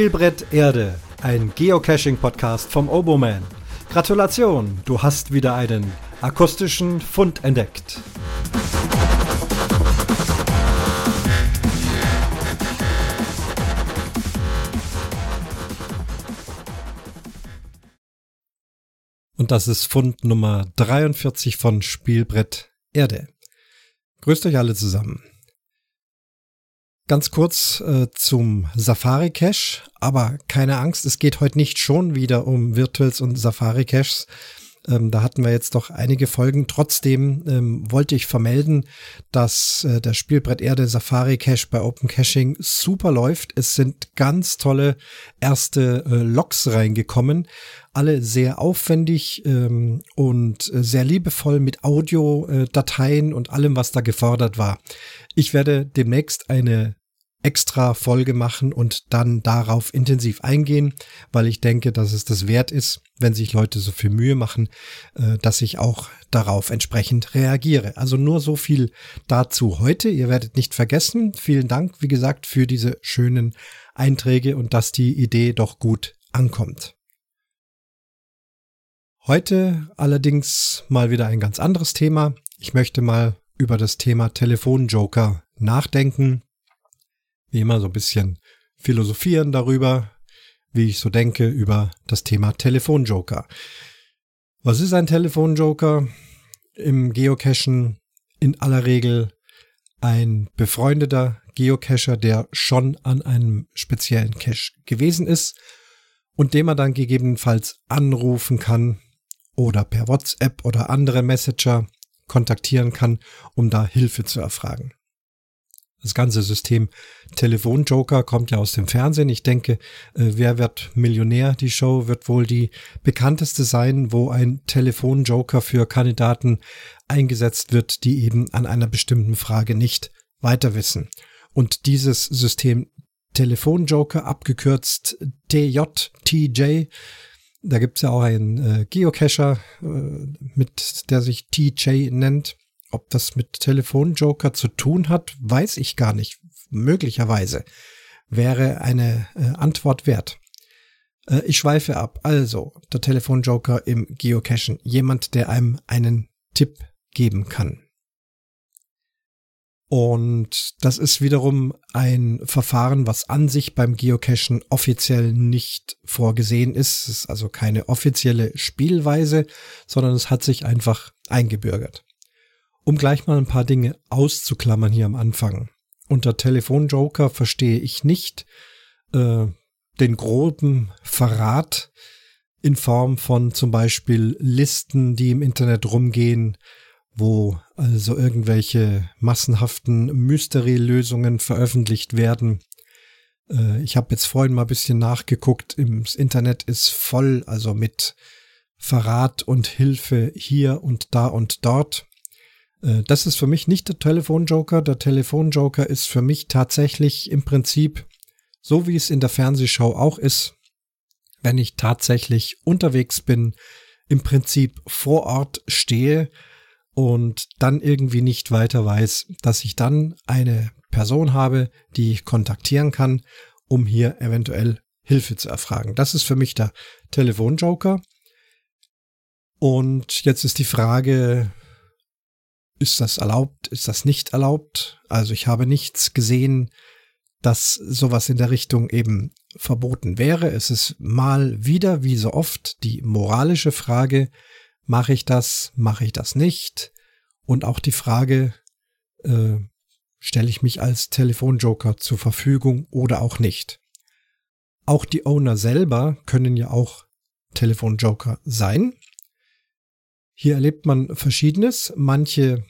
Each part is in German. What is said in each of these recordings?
Spielbrett Erde, ein Geocaching-Podcast vom Oboman. Gratulation, du hast wieder einen akustischen Fund entdeckt. Und das ist Fund Nummer 43 von Spielbrett Erde. Grüßt euch alle zusammen. Ganz kurz äh, zum Safari Cache, aber keine Angst, es geht heute nicht schon wieder um Virtuals und Safari Caches. Ähm, da hatten wir jetzt doch einige Folgen. Trotzdem ähm, wollte ich vermelden, dass äh, der Spielbrett Erde Safari Cache bei Open Caching super läuft. Es sind ganz tolle erste äh, Logs reingekommen. Alle sehr aufwendig ähm, und äh, sehr liebevoll mit Audio-Dateien äh, und allem, was da gefordert war. Ich werde demnächst eine extra Folge machen und dann darauf intensiv eingehen, weil ich denke, dass es das wert ist, wenn sich Leute so viel Mühe machen, äh, dass ich auch darauf entsprechend reagiere. Also nur so viel dazu heute. Ihr werdet nicht vergessen. Vielen Dank, wie gesagt, für diese schönen Einträge und dass die Idee doch gut ankommt. Heute allerdings mal wieder ein ganz anderes Thema. Ich möchte mal über das Thema Telefonjoker nachdenken wie immer so ein bisschen philosophieren darüber, wie ich so denke über das Thema Telefonjoker. Was ist ein Telefonjoker? Im Geocachen in aller Regel ein befreundeter Geocacher, der schon an einem speziellen Cache gewesen ist und den man dann gegebenenfalls anrufen kann oder per WhatsApp oder andere Messenger kontaktieren kann, um da Hilfe zu erfragen. Das ganze System Telefonjoker kommt ja aus dem Fernsehen. Ich denke, äh, Wer wird Millionär? Die Show wird wohl die bekannteste sein, wo ein Telefonjoker für Kandidaten eingesetzt wird, die eben an einer bestimmten Frage nicht weiter wissen. Und dieses System Telefonjoker, abgekürzt TJ, da gibt's ja auch einen äh, Geocacher, äh, mit der sich TJ nennt. Ob das mit Telefonjoker zu tun hat, weiß ich gar nicht. Möglicherweise wäre eine äh, Antwort wert. Äh, ich schweife ab. Also, der Telefonjoker im Geocachen. Jemand, der einem einen Tipp geben kann. Und das ist wiederum ein Verfahren, was an sich beim Geocachen offiziell nicht vorgesehen ist. Es ist also keine offizielle Spielweise, sondern es hat sich einfach eingebürgert. Um gleich mal ein paar Dinge auszuklammern hier am Anfang. Unter Telefonjoker verstehe ich nicht äh, den groben Verrat in Form von zum Beispiel Listen, die im Internet rumgehen, wo also irgendwelche massenhaften Mystery-Lösungen veröffentlicht werden. Äh, ich habe jetzt vorhin mal ein bisschen nachgeguckt. Das Internet ist voll, also mit Verrat und Hilfe hier und da und dort. Äh, das ist für mich nicht der Telefonjoker. Der Telefonjoker ist für mich tatsächlich im Prinzip, so wie es in der Fernsehshow auch ist, wenn ich tatsächlich unterwegs bin, im Prinzip vor Ort stehe und dann irgendwie nicht weiter weiß, dass ich dann eine Person habe, die ich kontaktieren kann, um hier eventuell Hilfe zu erfragen. Das ist für mich der Telefonjoker. Und jetzt ist die Frage, ist das erlaubt, ist das nicht erlaubt? Also ich habe nichts gesehen, dass sowas in der Richtung eben verboten wäre. Es ist mal wieder, wie so oft, die moralische Frage, mache ich das, mache ich das nicht? Und auch die Frage, äh, stelle ich mich als Telefonjoker zur Verfügung oder auch nicht? Auch die Owner selber können ja auch Telefonjoker sein. Hier erlebt man Verschiedenes. Manche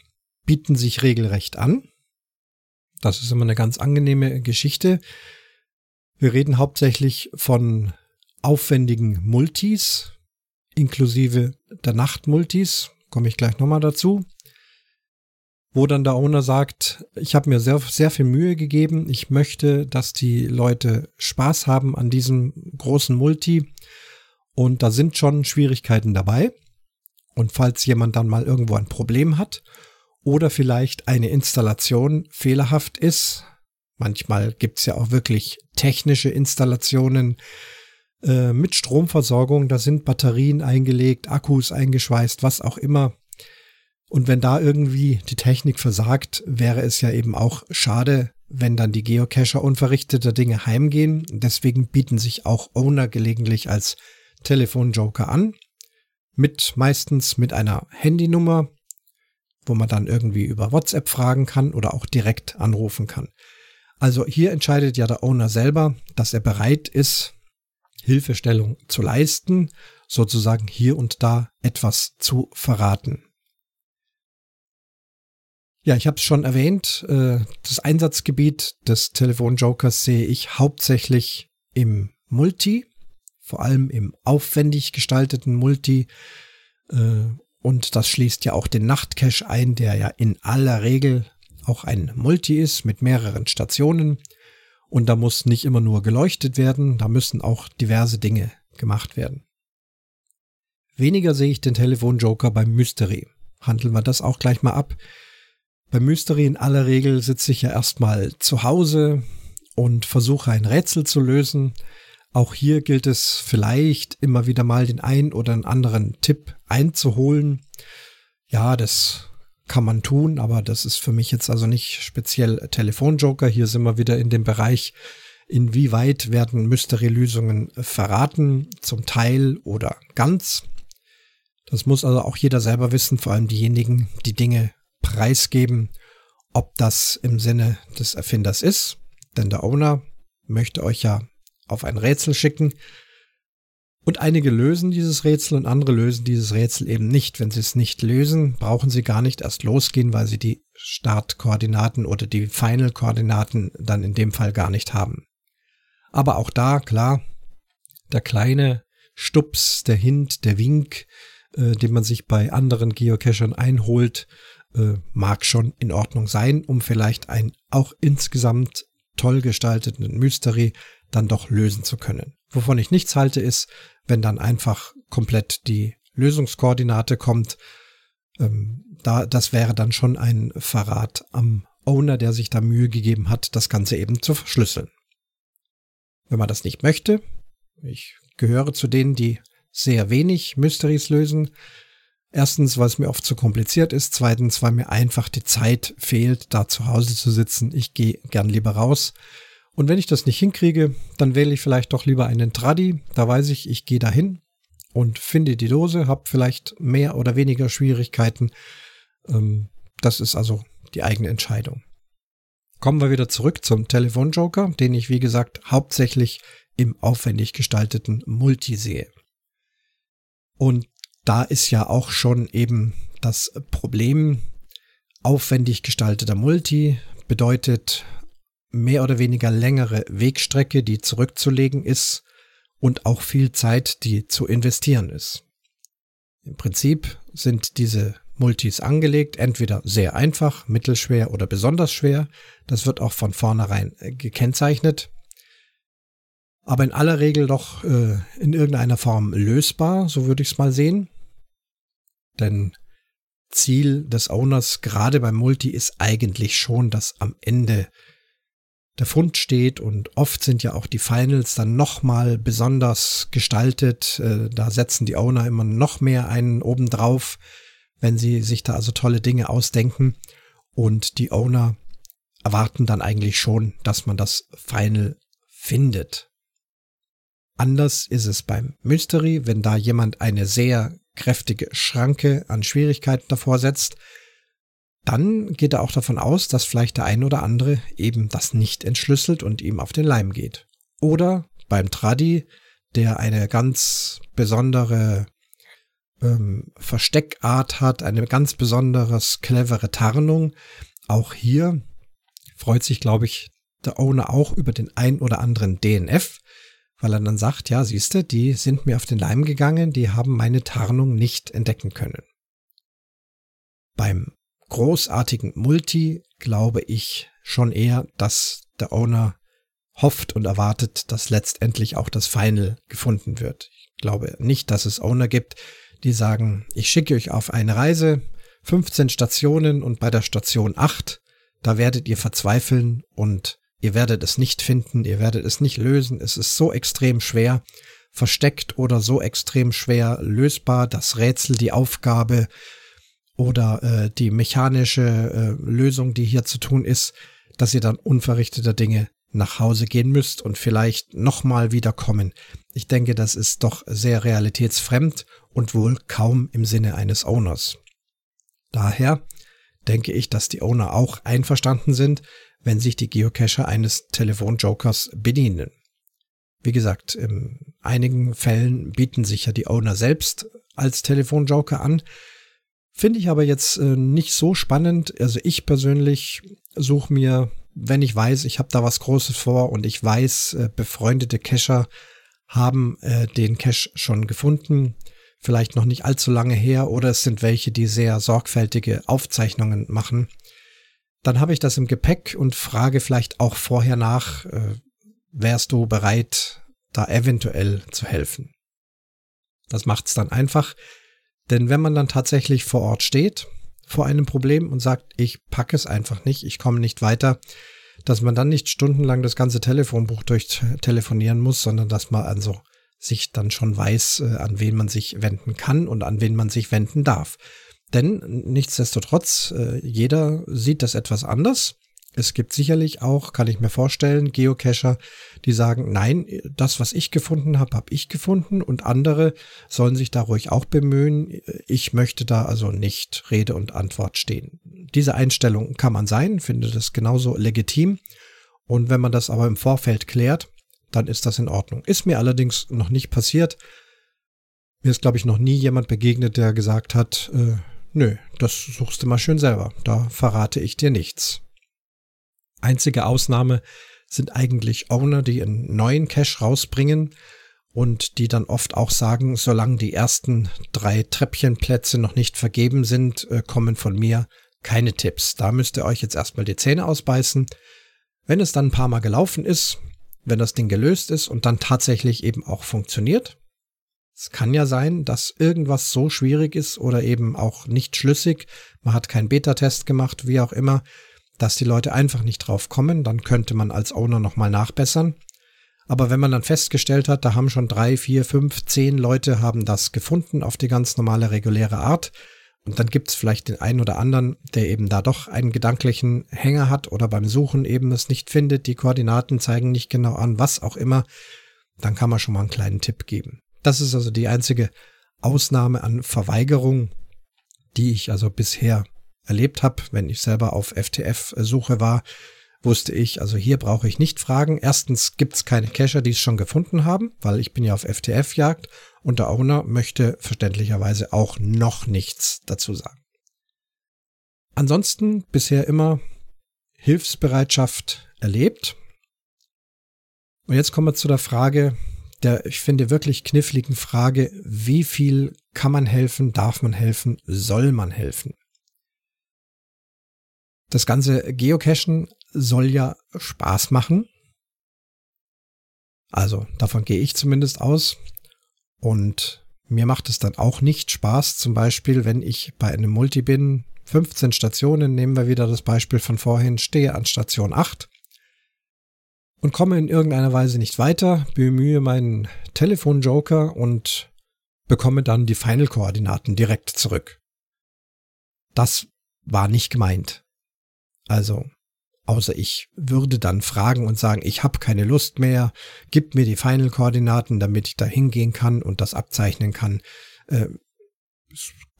bieten sich regelrecht an. Das ist immer eine ganz angenehme Geschichte. Wir reden hauptsächlich von aufwendigen Multis, inklusive der Nachtmultis, komme ich gleich nochmal dazu, wo dann der Owner sagt, ich habe mir sehr, sehr viel Mühe gegeben, ich möchte, dass die Leute Spaß haben an diesem großen Multi und da sind schon Schwierigkeiten dabei. Und falls jemand dann mal irgendwo ein Problem hat oder vielleicht eine Installation fehlerhaft ist, Manchmal gibt's ja auch wirklich technische Installationen äh, mit Stromversorgung. Da sind Batterien eingelegt, Akkus eingeschweißt, was auch immer. Und wenn da irgendwie die Technik versagt, wäre es ja eben auch schade, wenn dann die Geocacher unverrichteter Dinge heimgehen. Deswegen bieten sich auch Owner gelegentlich als Telefonjoker an. Mit meistens mit einer Handynummer, wo man dann irgendwie über WhatsApp fragen kann oder auch direkt anrufen kann. Also hier entscheidet ja der Owner selber, dass er bereit ist, Hilfestellung zu leisten, sozusagen hier und da etwas zu verraten. Ja, ich habe es schon erwähnt, äh, das Einsatzgebiet des Telefonjokers sehe ich hauptsächlich im Multi, vor allem im aufwendig gestalteten Multi. Äh, und das schließt ja auch den Nachtcache ein, der ja in aller Regel auch ein Multi ist mit mehreren Stationen. Und da muss nicht immer nur geleuchtet werden, da müssen auch diverse Dinge gemacht werden. Weniger sehe ich den Telefonjoker beim Mystery. Handeln wir das auch gleich mal ab. Beim Mystery in aller Regel sitze ich ja erstmal zu Hause und versuche ein Rätsel zu lösen. Auch hier gilt es vielleicht immer wieder mal den ein oder anderen Tipp einzuholen. Ja, das kann man tun, aber das ist für mich jetzt also nicht speziell Telefonjoker. Hier sind wir wieder in dem Bereich, inwieweit werden Mystery-Lösungen verraten, zum Teil oder ganz. Das muss also auch jeder selber wissen, vor allem diejenigen, die Dinge preisgeben, ob das im Sinne des Erfinders ist. Denn der Owner möchte euch ja auf ein Rätsel schicken und einige lösen dieses Rätsel und andere lösen dieses Rätsel eben nicht. Wenn sie es nicht lösen, brauchen sie gar nicht erst losgehen, weil sie die Startkoordinaten oder die Final-Koordinaten dann in dem Fall gar nicht haben. Aber auch da, klar, der kleine Stups, der Hint, der Wink, äh, den man sich bei anderen Geocachern einholt, äh, mag schon in Ordnung sein, um vielleicht ein auch insgesamt toll gestalteten Mystery dann doch lösen zu können. Wovon ich nichts halte, ist, wenn dann einfach komplett die Lösungskoordinate kommt. Ähm, da, das wäre dann schon ein Verrat am Owner, der sich da Mühe gegeben hat, das Ganze eben zu verschlüsseln. Wenn man das nicht möchte, ich gehöre zu denen, die sehr wenig Mysteries lösen. Erstens, weil es mir oft zu kompliziert ist. Zweitens, weil mir einfach die Zeit fehlt, da zu Hause zu sitzen. Ich gehe gern lieber raus und wenn ich das nicht hinkriege, dann wähle ich vielleicht doch lieber einen Traddy. Da weiß ich, ich gehe dahin und finde die Dose, habe vielleicht mehr oder weniger Schwierigkeiten. Ähm, das ist also die eigene Entscheidung. Kommen wir wieder zurück zum Telefonjoker, den ich wie gesagt hauptsächlich im aufwendig gestalteten Multi sehe. Und da ist ja auch schon eben das Problem, aufwendig gestalteter Multi bedeutet mehr oder weniger längere Wegstrecke, die zurückzulegen ist und auch viel Zeit, die zu investieren ist. Im Prinzip sind diese Multis angelegt, entweder sehr einfach, mittelschwer oder besonders schwer. Das wird auch von vornherein äh, gekennzeichnet. Aber in aller Regel doch äh, in irgendeiner Form lösbar, so würde ich es mal sehen. Denn Ziel des Owners gerade beim Multi ist eigentlich schon, dass am Ende der Fund steht und oft sind ja auch die Finals dann nochmal besonders gestaltet. Äh, da setzen die Owner immer noch mehr einen obendrauf, wenn sie sich da also tolle Dinge ausdenken und die Owner erwarten dann eigentlich schon, dass man das Final findet. Anders ist es beim Mystery, wenn da jemand eine sehr kräftige Schranke an Schwierigkeiten davor setzt, dann geht er auch davon aus, dass vielleicht der ein oder andere eben das nicht entschlüsselt und ihm auf den Leim geht. Oder beim Tradi, der eine ganz besondere ähm, Versteckart hat, eine ganz besonderes clevere Tarnung. Auch hier freut sich, glaube ich, der Owner auch über den ein oder anderen DNF, weil er dann sagt, ja, siehste, die sind mir auf den Leim gegangen, die haben meine Tarnung nicht entdecken können. Beim großartigen Multi glaube ich schon eher, dass der Owner hofft und erwartet, dass letztendlich auch das Final gefunden wird. Ich glaube nicht, dass es Owner gibt, die sagen, ich schicke euch auf eine Reise, 15 Stationen und bei der Station 8, da werdet ihr verzweifeln und ihr werdet es nicht finden, ihr werdet es nicht lösen, es ist so extrem schwer versteckt oder so extrem schwer lösbar, das Rätsel, die Aufgabe oder äh, die mechanische äh, Lösung, die hier zu tun ist, dass ihr dann unverrichteter Dinge nach Hause gehen müsst und vielleicht nochmal wiederkommen. Ich denke, das ist doch sehr realitätsfremd und wohl kaum im Sinne eines Owners. Daher denke ich, dass die Owner auch einverstanden sind, wenn sich die Geocacher eines Telefonjokers bedienen. Wie gesagt, in einigen Fällen bieten sich ja die Owner selbst als Telefonjoker an. Finde ich aber jetzt äh, nicht so spannend. Also ich persönlich suche mir, wenn ich weiß, ich habe da was Großes vor und ich weiß, äh, befreundete Cacher haben äh, den Cache schon gefunden, vielleicht noch nicht allzu lange her, oder es sind welche, die sehr sorgfältige Aufzeichnungen machen, dann habe ich das im Gepäck und frage vielleicht auch vorher nach, äh, wärst du bereit, da eventuell zu helfen? Das macht's dann einfach, denn wenn man dann tatsächlich vor Ort steht, vor einem Problem und sagt, ich packe es einfach nicht, ich komme nicht weiter, dass man dann nicht stundenlang das ganze Telefonbuch durchtelefonieren muss, sondern dass man also sich dann schon weiß, äh, an wen man sich wenden kann und an wen man sich wenden darf. Denn nichtsdestotrotz, äh, jeder sieht das etwas anders. Es gibt sicherlich auch, kann ich mir vorstellen, Geocacher, die sagen, nein, das, was ich gefunden habe, habe ich gefunden und andere sollen sich da ruhig auch bemühen. Ich möchte da also nicht Rede und Antwort stehen. Diese Einstellung kann man sein, finde das genauso legitim. Und wenn man das aber im Vorfeld klärt, dann ist das in Ordnung. Ist mir allerdings noch nicht passiert. Mir ist, glaube ich, noch nie jemand begegnet, der gesagt hat, äh, nö, das suchst du mal schön selber. Da verrate ich dir nichts. Einzige Ausnahme sind eigentlich Owner, die einen neuen Cache rausbringen und die dann oft auch sagen, solange die ersten drei Treppchenplätze noch nicht vergeben sind, äh, kommen von mir keine Tipps. Da müsst ihr euch jetzt erstmal die Zähne ausbeißen. Wenn es dann ein paar Mal gelaufen ist, wenn das Ding gelöst ist und dann tatsächlich eben auch funktioniert. Es kann ja sein, dass irgendwas so schwierig ist oder eben auch nicht schlüssig. Man hat keinen Beta-Test gemacht, wie auch immer dass die Leute einfach nicht drauf kommen, dann könnte man als Owner nochmal nachbessern. Aber wenn man dann festgestellt hat, da haben schon drei, vier, fünf, zehn Leute haben das gefunden auf die ganz normale, reguläre Art, und dann gibt es vielleicht den einen oder anderen, der eben da doch einen gedanklichen Hänger hat oder beim Suchen eben es nicht findet, die Koordinaten zeigen nicht genau an, was auch immer, dann kann man schon mal einen kleinen Tipp geben. Das ist also die einzige Ausnahme an Verweigerung, die ich also bisher erlebt habe, wenn ich selber auf FTF-Suche war, wusste ich, also hier brauche ich nicht fragen. Erstens gibt es keine Cacher, die es schon gefunden haben, weil ich bin ja auf FTF-Jagd und der Owner möchte verständlicherweise auch noch nichts dazu sagen. Ansonsten bisher immer Hilfsbereitschaft erlebt. Und jetzt kommen wir zu der Frage, der, ich finde, wirklich kniffligen Frage, wie viel kann man helfen, darf man helfen, soll man helfen? Das ganze Geocachen soll ja Spaß machen. Also davon gehe ich zumindest aus. Und mir macht es dann auch nicht Spaß, zum Beispiel, wenn ich bei einem Multi bin, 15 Stationen, nehmen wir wieder das Beispiel von vorhin, stehe an Station 8 und komme in irgendeiner Weise nicht weiter, bemühe meinen Telefonjoker und bekomme dann die Final-Koordinaten direkt zurück. Das war nicht gemeint. Also, außer ich würde dann fragen und sagen, ich habe keine Lust mehr, gib mir die Final-Koordinaten, damit ich da hingehen kann und das abzeichnen kann. Äh,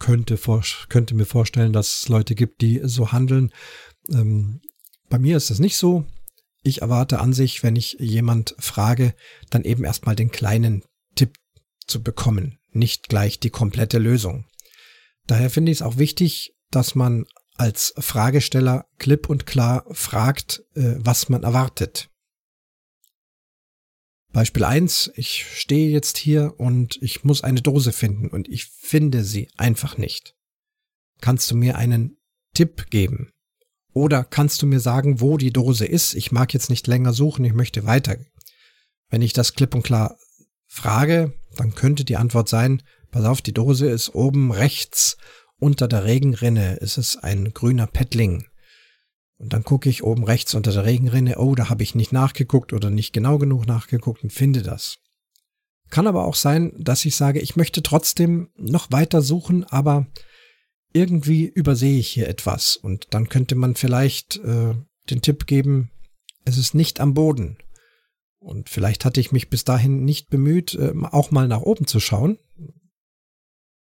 könnte, vor, könnte mir vorstellen, dass es Leute gibt, die so handeln. Ähm, bei mir ist das nicht so. Ich erwarte an sich, wenn ich jemand frage, dann eben erstmal den kleinen Tipp zu bekommen, nicht gleich die komplette Lösung. Daher finde ich es auch wichtig, dass man als Fragesteller klipp und klar fragt, äh, was man erwartet. Beispiel eins: ich stehe jetzt hier und ich muss eine Dose finden und ich finde sie einfach nicht. Kannst du mir einen Tipp geben? Oder kannst du mir sagen, wo die Dose ist? Ich mag jetzt nicht länger suchen, ich möchte weiter. Wenn ich das klipp und klar frage, dann könnte die Antwort sein, pass auf, die Dose ist oben rechts unter der Regenrinne ist es ein grüner Pettling. Und dann gucke ich oben rechts unter der Regenrinne, oh, da habe ich nicht nachgeguckt oder nicht genau genug nachgeguckt und finde das. Kann aber auch sein, dass ich sage, ich möchte trotzdem noch weiter suchen, aber irgendwie übersehe ich hier etwas. Und dann könnte man vielleicht äh, den Tipp geben, es ist nicht am Boden. Und vielleicht hatte ich mich bis dahin nicht bemüht, äh, auch mal nach oben zu schauen.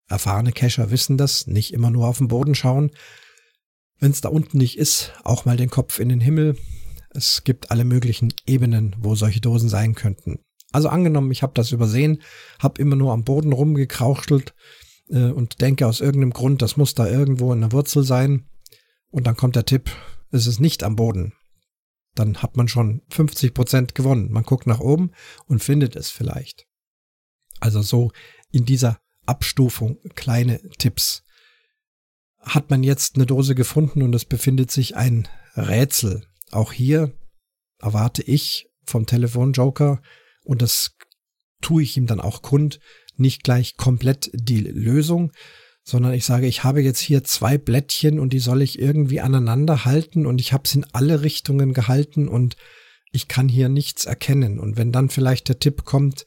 Erfahrene Cacher wissen das, nicht immer nur auf den Boden schauen, wenn es da unten nicht ist, auch mal den Kopf in den Himmel. Es gibt alle möglichen Ebenen, wo solche Dosen sein könnten. Also angenommen, ich habe das übersehen, habe immer nur am Boden rumgekrauchtelt äh, und denke aus irgendeinem Grund, das muss da irgendwo in der Wurzel sein. Und dann kommt der Tipp, es ist nicht am Boden. Dann hat man schon 50 Prozent gewonnen. Man guckt nach oben und findet es vielleicht. Also so in dieser Abstufung kleine Tipps hat man jetzt eine Dose gefunden und es befindet sich ein Rätsel. Auch hier erwarte ich vom Telefonjoker, und das tue ich ihm dann auch kund, nicht gleich komplett die Lösung, sondern ich sage, ich habe jetzt hier zwei Blättchen und die soll ich irgendwie aneinander halten und ich habe es in alle Richtungen gehalten und ich kann hier nichts erkennen. Und wenn dann vielleicht der Tipp kommt,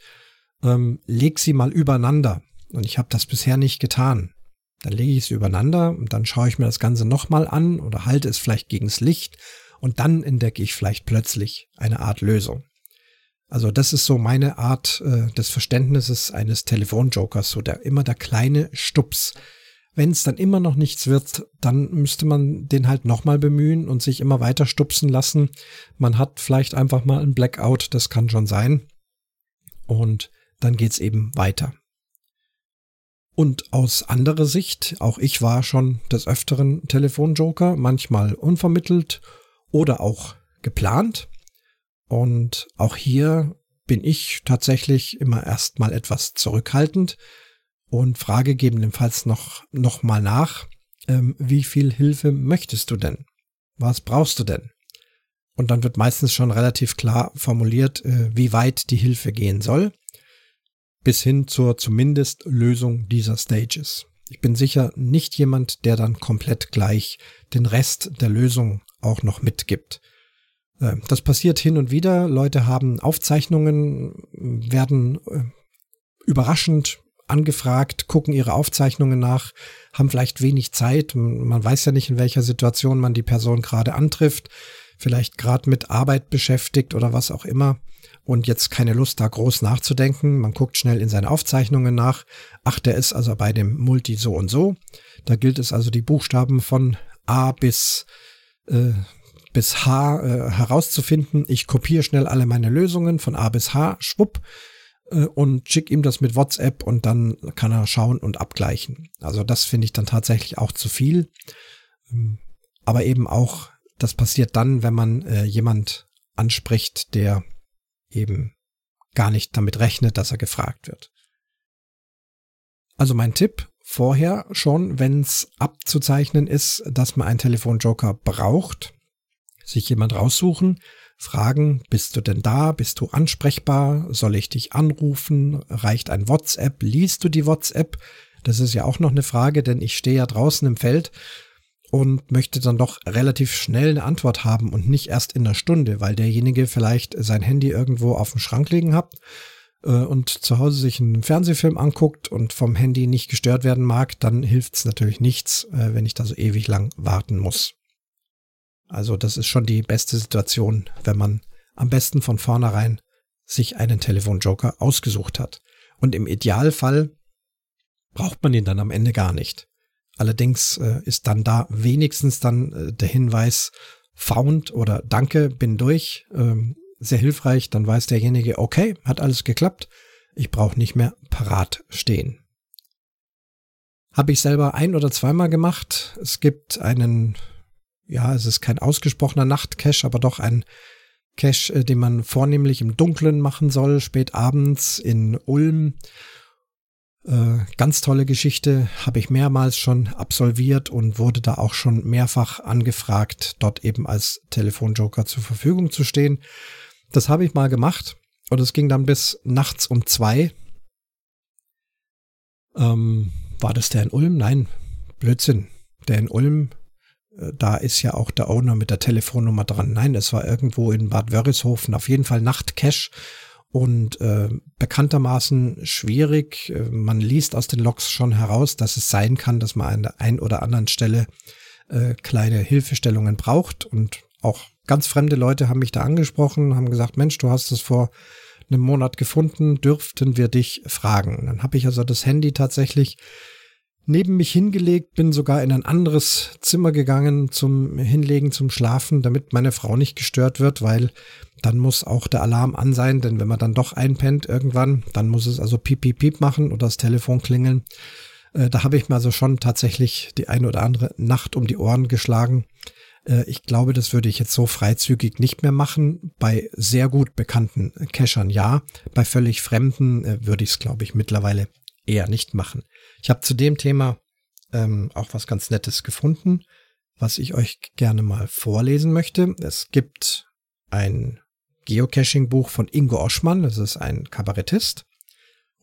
ähm, leg sie mal übereinander. Und ich habe das bisher nicht getan. Dann lege ich es übereinander und dann schaue ich mir das Ganze nochmal an oder halte es vielleicht gegens Licht und dann entdecke ich vielleicht plötzlich eine Art Lösung. Also das ist so meine Art äh, des Verständnisses eines Telefonjokers, so der immer der kleine Stups. Wenn es dann immer noch nichts wird, dann müsste man den halt nochmal bemühen und sich immer weiter stupsen lassen. Man hat vielleicht einfach mal ein Blackout, das kann schon sein. Und dann geht's eben weiter. Und aus anderer Sicht, auch ich war schon des Öfteren Telefonjoker, manchmal unvermittelt oder auch geplant. Und auch hier bin ich tatsächlich immer erstmal etwas zurückhaltend und frage gegebenenfalls noch, noch mal nach, ähm, wie viel Hilfe möchtest du denn? Was brauchst du denn? Und dann wird meistens schon relativ klar formuliert, äh, wie weit die Hilfe gehen soll bis hin zur zumindest Lösung dieser Stages. Ich bin sicher nicht jemand, der dann komplett gleich den Rest der Lösung auch noch mitgibt. Äh, das passiert hin und wieder. Leute haben Aufzeichnungen, werden äh, überraschend angefragt, gucken ihre Aufzeichnungen nach, haben vielleicht wenig Zeit. Man weiß ja nicht, in welcher Situation man die Person gerade antrifft, vielleicht gerade mit Arbeit beschäftigt oder was auch immer und jetzt keine Lust, da groß nachzudenken. Man guckt schnell in seine Aufzeichnungen nach. Ach, der ist also bei dem Multi so und so. Da gilt es also, die Buchstaben von A bis, äh, bis H äh, herauszufinden. Ich kopiere schnell alle meine Lösungen von A bis H, schwupp, äh, und schicke ihm das mit WhatsApp und dann kann er schauen und abgleichen. Also das finde ich dann tatsächlich auch zu viel. Ähm, aber eben auch, das passiert dann, wenn man äh, jemand anspricht, der eben gar nicht damit rechnet, dass er gefragt wird. Also mein Tipp vorher schon, wenn es abzuzeichnen ist, dass man einen Telefonjoker braucht, sich jemand raussuchen, fragen, bist du denn da, bist du ansprechbar, soll ich dich anrufen, reicht ein WhatsApp, liest du die WhatsApp? Das ist ja auch noch eine Frage, denn ich stehe ja draußen im Feld und möchte dann doch relativ schnell eine Antwort haben und nicht erst in einer Stunde, weil derjenige vielleicht sein Handy irgendwo auf dem Schrank liegen hat äh, und zu Hause sich einen Fernsehfilm anguckt und vom Handy nicht gestört werden mag, dann hilft es natürlich nichts, äh, wenn ich da so ewig lang warten muss. Also das ist schon die beste Situation, wenn man am besten von vornherein sich einen Telefonjoker ausgesucht hat. Und im Idealfall braucht man ihn dann am Ende gar nicht. Allerdings äh, ist dann da wenigstens dann äh, der Hinweis found oder danke, bin durch, ähm, sehr hilfreich. Dann weiß derjenige, okay, hat alles geklappt. Ich brauche nicht mehr parat stehen. Habe ich selber ein oder zweimal gemacht. Es gibt einen, ja, es ist kein ausgesprochener Nachtcache, aber doch ein Cache, äh, den man vornehmlich im Dunkeln machen soll, spät abends in Ulm ganz tolle Geschichte, habe ich mehrmals schon absolviert und wurde da auch schon mehrfach angefragt, dort eben als Telefonjoker zur Verfügung zu stehen. Das habe ich mal gemacht und es ging dann bis nachts um zwei. Ähm, war das der in Ulm? Nein, Blödsinn. Der in Ulm äh, da ist ja auch der Owner mit der Telefonnummer dran. Nein, es war irgendwo in Bad Wörishofen, auf jeden Fall Nachtcash und äh, bekanntermaßen schwierig. Äh, man liest aus den Logs schon heraus, dass es sein kann, dass man an der einen oder anderen Stelle äh, kleine Hilfestellungen braucht und auch ganz fremde Leute haben mich da angesprochen, haben gesagt, Mensch, du hast es vor einem Monat gefunden, dürften wir dich fragen. Dann habe ich also das Handy tatsächlich neben mich hingelegt, bin sogar in ein anderes Zimmer gegangen zum Hinlegen, zum Schlafen, damit meine Frau nicht gestört wird, weil dann muss auch der Alarm an sein, denn wenn man dann doch einpennt irgendwann, dann muss es also piep, piep, piep machen oder das Telefon klingeln. Äh, da habe ich mir also schon tatsächlich die eine oder andere Nacht um die Ohren geschlagen. Äh, ich glaube, das würde ich jetzt so freizügig nicht mehr machen. Bei sehr gut bekannten Cachern ja. Bei völlig fremden äh, würde ich es, glaube ich, mittlerweile eher nicht machen. Ich habe zu dem Thema ähm, auch was ganz Nettes gefunden, was ich euch gerne mal vorlesen möchte. Es gibt ein Geocaching-Buch von Ingo Oschmann, das ist ein Kabarettist.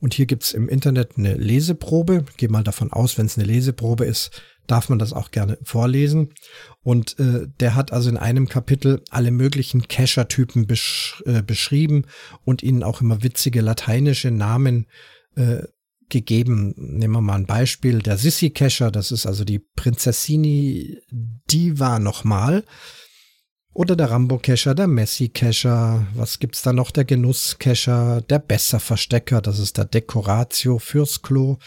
Und hier gibt's im Internet eine Leseprobe. Ich gehe mal davon aus, wenn es eine Leseprobe ist, darf man das auch gerne vorlesen. Und äh, der hat also in einem Kapitel alle möglichen Cacher-Typen besch äh, beschrieben und ihnen auch immer witzige lateinische Namen äh, gegeben. Nehmen wir mal ein Beispiel. Der Sissi-Cacher, das ist also die Prinzessini Diva nochmal. Oder der Rambo-Cacher, der Messi-Cacher. Was gibt's da noch? Der Genuss-Cacher, der Besser-Verstecker, das ist der Decoratio fürs Klo.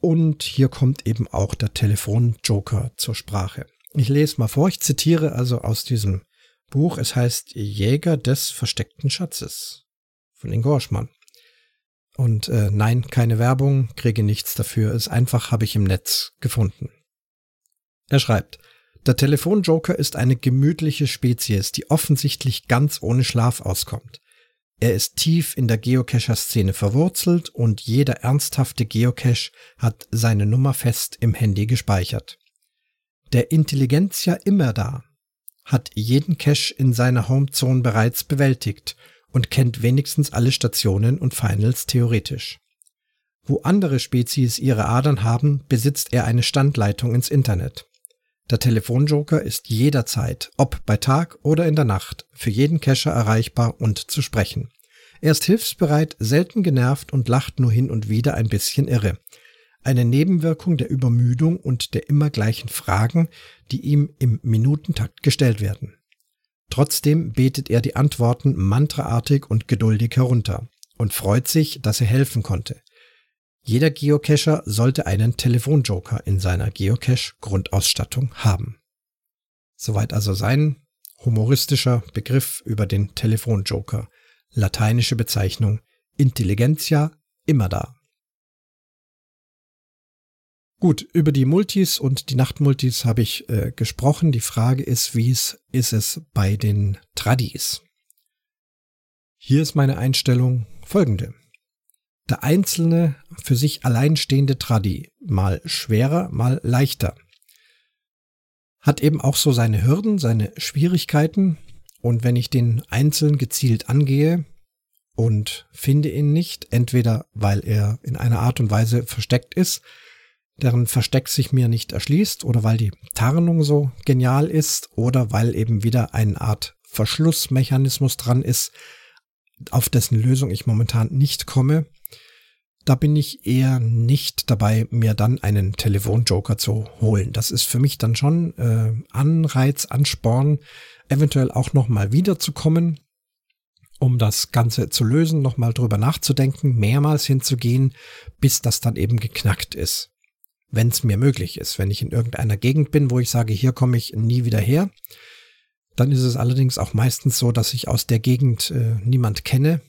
Und hier kommt eben auch der Telefon-Joker zur Sprache. Ich lese mal vor, ich zitiere also aus diesem Buch. Es heißt Jäger des versteckten Schatzes von Ingo Oschmann. Und äh, nein, keine Werbung, kriege nichts dafür, ist einfach, habe ich im Netz gefunden. Er schreibt, der Telefonjoker ist eine gemütliche Spezies, die offensichtlich ganz ohne Schlaf auskommt. Er ist tief in der Geocacher-Szene verwurzelt und jeder ernsthafte Geocache hat seine Nummer fest im Handy gespeichert. Der Intelligenzia immer da hat jeden Cache in seiner Homezone bereits bewältigt und kennt wenigstens alle Stationen und Finals theoretisch. Wo andere Spezies ihre Adern haben, besitzt er eine Standleitung ins Internet. Der Telefonjoker ist jederzeit, ob bei Tag oder in der Nacht, für jeden Cacher erreichbar und zu sprechen. Er ist hilfsbereit, selten genervt und lacht nur hin und wieder ein bisschen irre. Eine Nebenwirkung der Übermüdung und der immer gleichen Fragen, die ihm im Minutentakt gestellt werden. Trotzdem betet er die Antworten mantraartig und geduldig herunter und freut sich, dass er helfen konnte. Jeder Geocacher sollte einen Telefonjoker in seiner Geocache-Grundausstattung haben. Soweit also sein humoristischer Begriff über den Telefonjoker. Lateinische Bezeichnung Intelligenzia immer da. Gut, über die Multis und die Nachtmultis habe ich äh, gesprochen. Die Frage ist, wie es ist es bei den Tradis? Hier ist meine Einstellung folgende der einzelne für sich alleinstehende Tradi, mal schwerer, mal leichter, hat eben auch so seine Hürden, seine Schwierigkeiten. Und wenn ich den einzeln gezielt angehe und finde ihn nicht, entweder weil er in einer Art und Weise versteckt ist, deren Versteck sich mir nicht erschließt, oder weil die Tarnung so genial ist, oder weil eben wieder eine Art Verschlussmechanismus dran ist, auf dessen Lösung ich momentan nicht komme, da bin ich eher nicht dabei, mir dann einen Telefonjoker zu holen. Das ist für mich dann schon äh, Anreiz, Ansporn, eventuell auch nochmal wiederzukommen, um das Ganze zu lösen, nochmal drüber nachzudenken, mehrmals hinzugehen, bis das dann eben geknackt ist. Wenn es mir möglich ist. Wenn ich in irgendeiner Gegend bin, wo ich sage, hier komme ich nie wieder her, dann ist es allerdings auch meistens so, dass ich aus der Gegend äh, niemand kenne,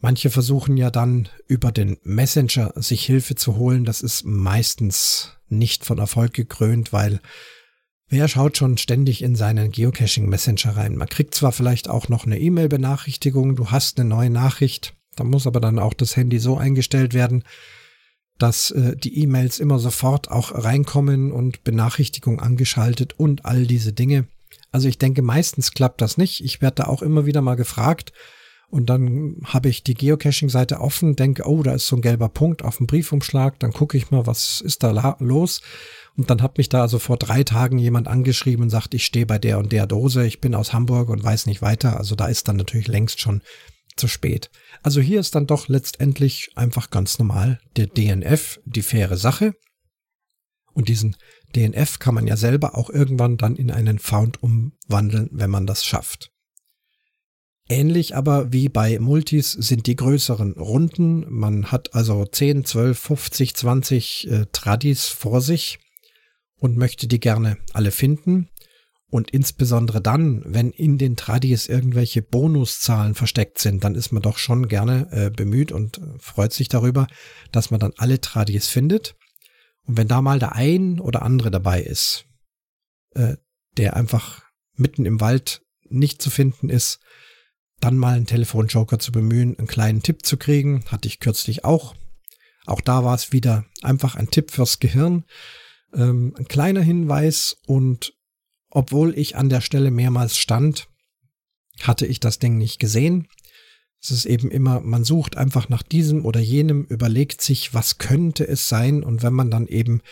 Manche versuchen ja dann über den Messenger sich Hilfe zu holen. Das ist meistens nicht von Erfolg gekrönt, weil wer schaut schon ständig in seinen Geocaching Messenger rein? Man kriegt zwar vielleicht auch noch eine E-Mail-Benachrichtigung, du hast eine neue Nachricht, da muss aber dann auch das Handy so eingestellt werden, dass äh, die E-Mails immer sofort auch reinkommen und Benachrichtigung angeschaltet und all diese Dinge. Also ich denke, meistens klappt das nicht. Ich werde da auch immer wieder mal gefragt, und dann habe ich die Geocaching-Seite offen, denke, oh, da ist so ein gelber Punkt auf dem Briefumschlag, dann gucke ich mal, was ist da los. Und dann hat mich da also vor drei Tagen jemand angeschrieben und sagt, ich stehe bei der und der Dose, ich bin aus Hamburg und weiß nicht weiter. Also da ist dann natürlich längst schon zu spät. Also hier ist dann doch letztendlich einfach ganz normal der DNF die faire Sache. Und diesen DNF kann man ja selber auch irgendwann dann in einen Found umwandeln, wenn man das schafft. Ähnlich aber wie bei Multis sind die größeren Runden. Man hat also 10, 12, 50, 20 äh, Tradis vor sich und möchte die gerne alle finden. Und insbesondere dann, wenn in den Tradis irgendwelche Bonuszahlen versteckt sind, dann ist man doch schon gerne äh, bemüht und äh, freut sich darüber, dass man dann alle Tradis findet. Und wenn da mal der ein oder andere dabei ist, äh, der einfach mitten im Wald nicht zu finden ist, dann mal einen Telefonjoker zu bemühen, einen kleinen Tipp zu kriegen, hatte ich kürzlich auch. Auch da war es wieder einfach ein Tipp fürs Gehirn, ähm, ein kleiner Hinweis und obwohl ich an der Stelle mehrmals stand, hatte ich das Ding nicht gesehen. Es ist eben immer, man sucht einfach nach diesem oder jenem, überlegt sich, was könnte es sein und wenn man dann eben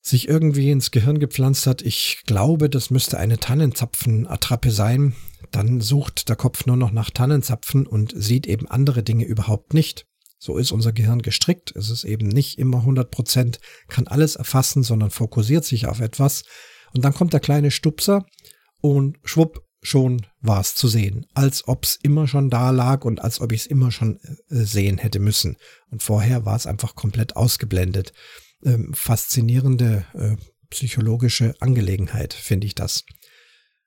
sich irgendwie ins Gehirn gepflanzt hat, ich glaube, das müsste eine Tannenzapfenattrappe sein, dann sucht der Kopf nur noch nach Tannenzapfen und sieht eben andere Dinge überhaupt nicht. So ist unser Gehirn gestrickt. Es ist eben nicht immer 100 Prozent, kann alles erfassen, sondern fokussiert sich auf etwas. Und dann kommt der kleine Stupser und schwupp, schon war es zu sehen. Als ob es immer schon da lag und als ob ich es immer schon äh, sehen hätte müssen. Und vorher war es einfach komplett ausgeblendet. Ähm, faszinierende äh, psychologische Angelegenheit, finde ich das.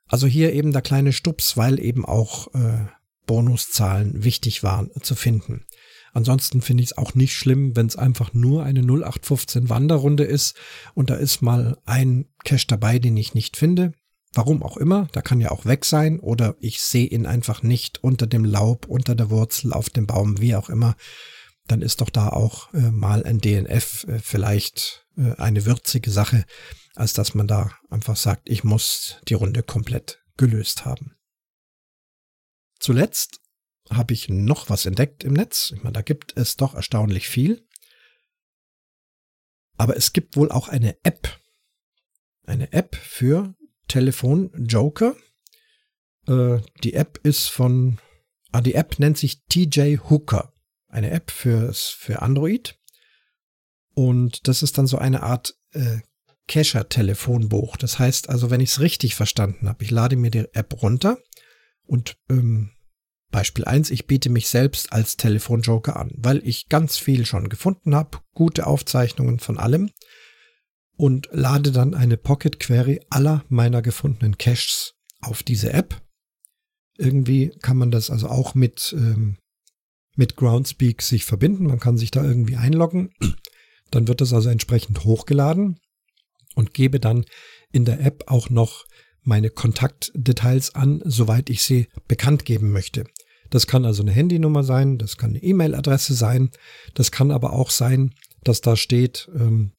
Also hier eben der kleine Stups, weil eben auch äh, Bonuszahlen wichtig waren zu finden. Ansonsten finde ich es auch nicht schlimm, wenn es einfach nur eine 0815 Wanderrunde ist und da ist mal ein Cache dabei, den ich nicht finde. Warum auch immer, da kann ja auch weg sein oder ich sehe ihn einfach nicht unter dem Laub, unter der Wurzel, auf dem Baum, wie auch immer. Dann ist doch da auch äh, mal ein DNF äh, vielleicht äh, eine würzige Sache, als dass man da einfach sagt, ich muss die Runde komplett gelöst haben. Zuletzt habe ich noch was entdeckt im Netz. Ich meine, da gibt es doch erstaunlich viel. Aber es gibt wohl auch eine App. Eine App für Telefon Joker. Äh, die App ist von, ah, die App nennt sich TJ Hooker. Eine App fürs, für Android. Und das ist dann so eine Art äh, Cacher-Telefonbuch. Das heißt also, wenn ich es richtig verstanden habe, ich lade mir die App runter und ähm, Beispiel 1, ich biete mich selbst als Telefonjoker an, weil ich ganz viel schon gefunden habe, gute Aufzeichnungen von allem und lade dann eine Pocket Query aller meiner gefundenen Caches auf diese App. Irgendwie kann man das also auch mit, ähm, mit Groundspeak sich verbinden. Man kann sich da irgendwie einloggen. Dann wird das also entsprechend hochgeladen und gebe dann in der App auch noch meine Kontaktdetails an, soweit ich sie bekannt geben möchte. Das kann also eine Handynummer sein, das kann eine E-Mail-Adresse sein, das kann aber auch sein, dass da steht, ähm,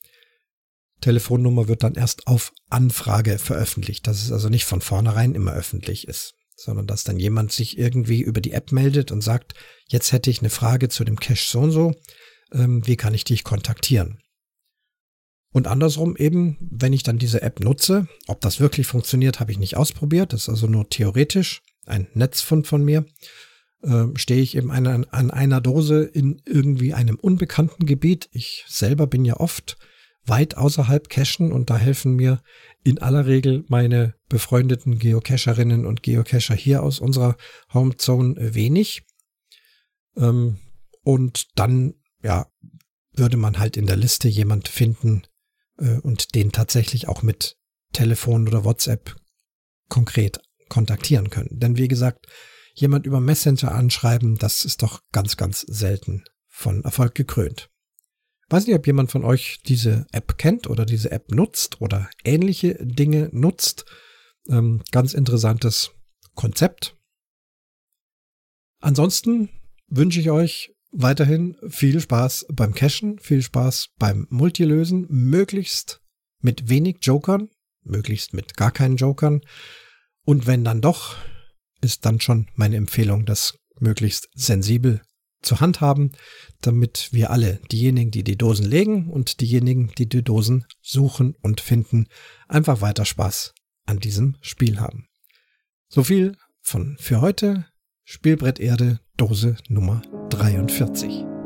Telefonnummer wird dann erst auf Anfrage veröffentlicht, dass es also nicht von vornherein immer öffentlich ist, sondern dass dann jemand sich irgendwie über die App meldet und sagt, jetzt hätte ich eine Frage zu dem Cache so und so, ähm, wie kann ich dich kontaktieren? Und andersrum eben, wenn ich dann diese App nutze, ob das wirklich funktioniert, habe ich nicht ausprobiert. Das ist also nur theoretisch ein Netzfund von mir. Äh, stehe ich eben eine, an einer Dose in irgendwie einem unbekannten Gebiet. Ich selber bin ja oft weit außerhalb Cachen und da helfen mir in aller Regel meine befreundeten Geocacherinnen und Geocacher hier aus unserer Homezone wenig. Ähm, und dann, ja, würde man halt in der Liste jemand finden, äh, und den tatsächlich auch mit Telefon oder WhatsApp konkret kontaktieren können. Denn wie gesagt, jemand über Messenger anschreiben, das ist doch ganz, ganz selten von Erfolg gekrönt. Weiß nicht, ob jemand von euch diese App kennt oder diese App nutzt oder ähnliche Dinge nutzt. Ähm, ganz interessantes Konzept. Ansonsten wünsche ich euch weiterhin viel Spaß beim Cashen, viel Spaß beim Multilösen, möglichst mit wenig Jokern, möglichst mit gar keinen Jokern. Und wenn dann doch, ist dann schon meine Empfehlung, das möglichst sensibel zu handhaben, damit wir alle, diejenigen, die die Dosen legen und diejenigen, die die Dosen suchen und finden, einfach weiter Spaß an diesem Spiel haben. So viel von für heute. Spielbrett Erde, Dose Nummer 43.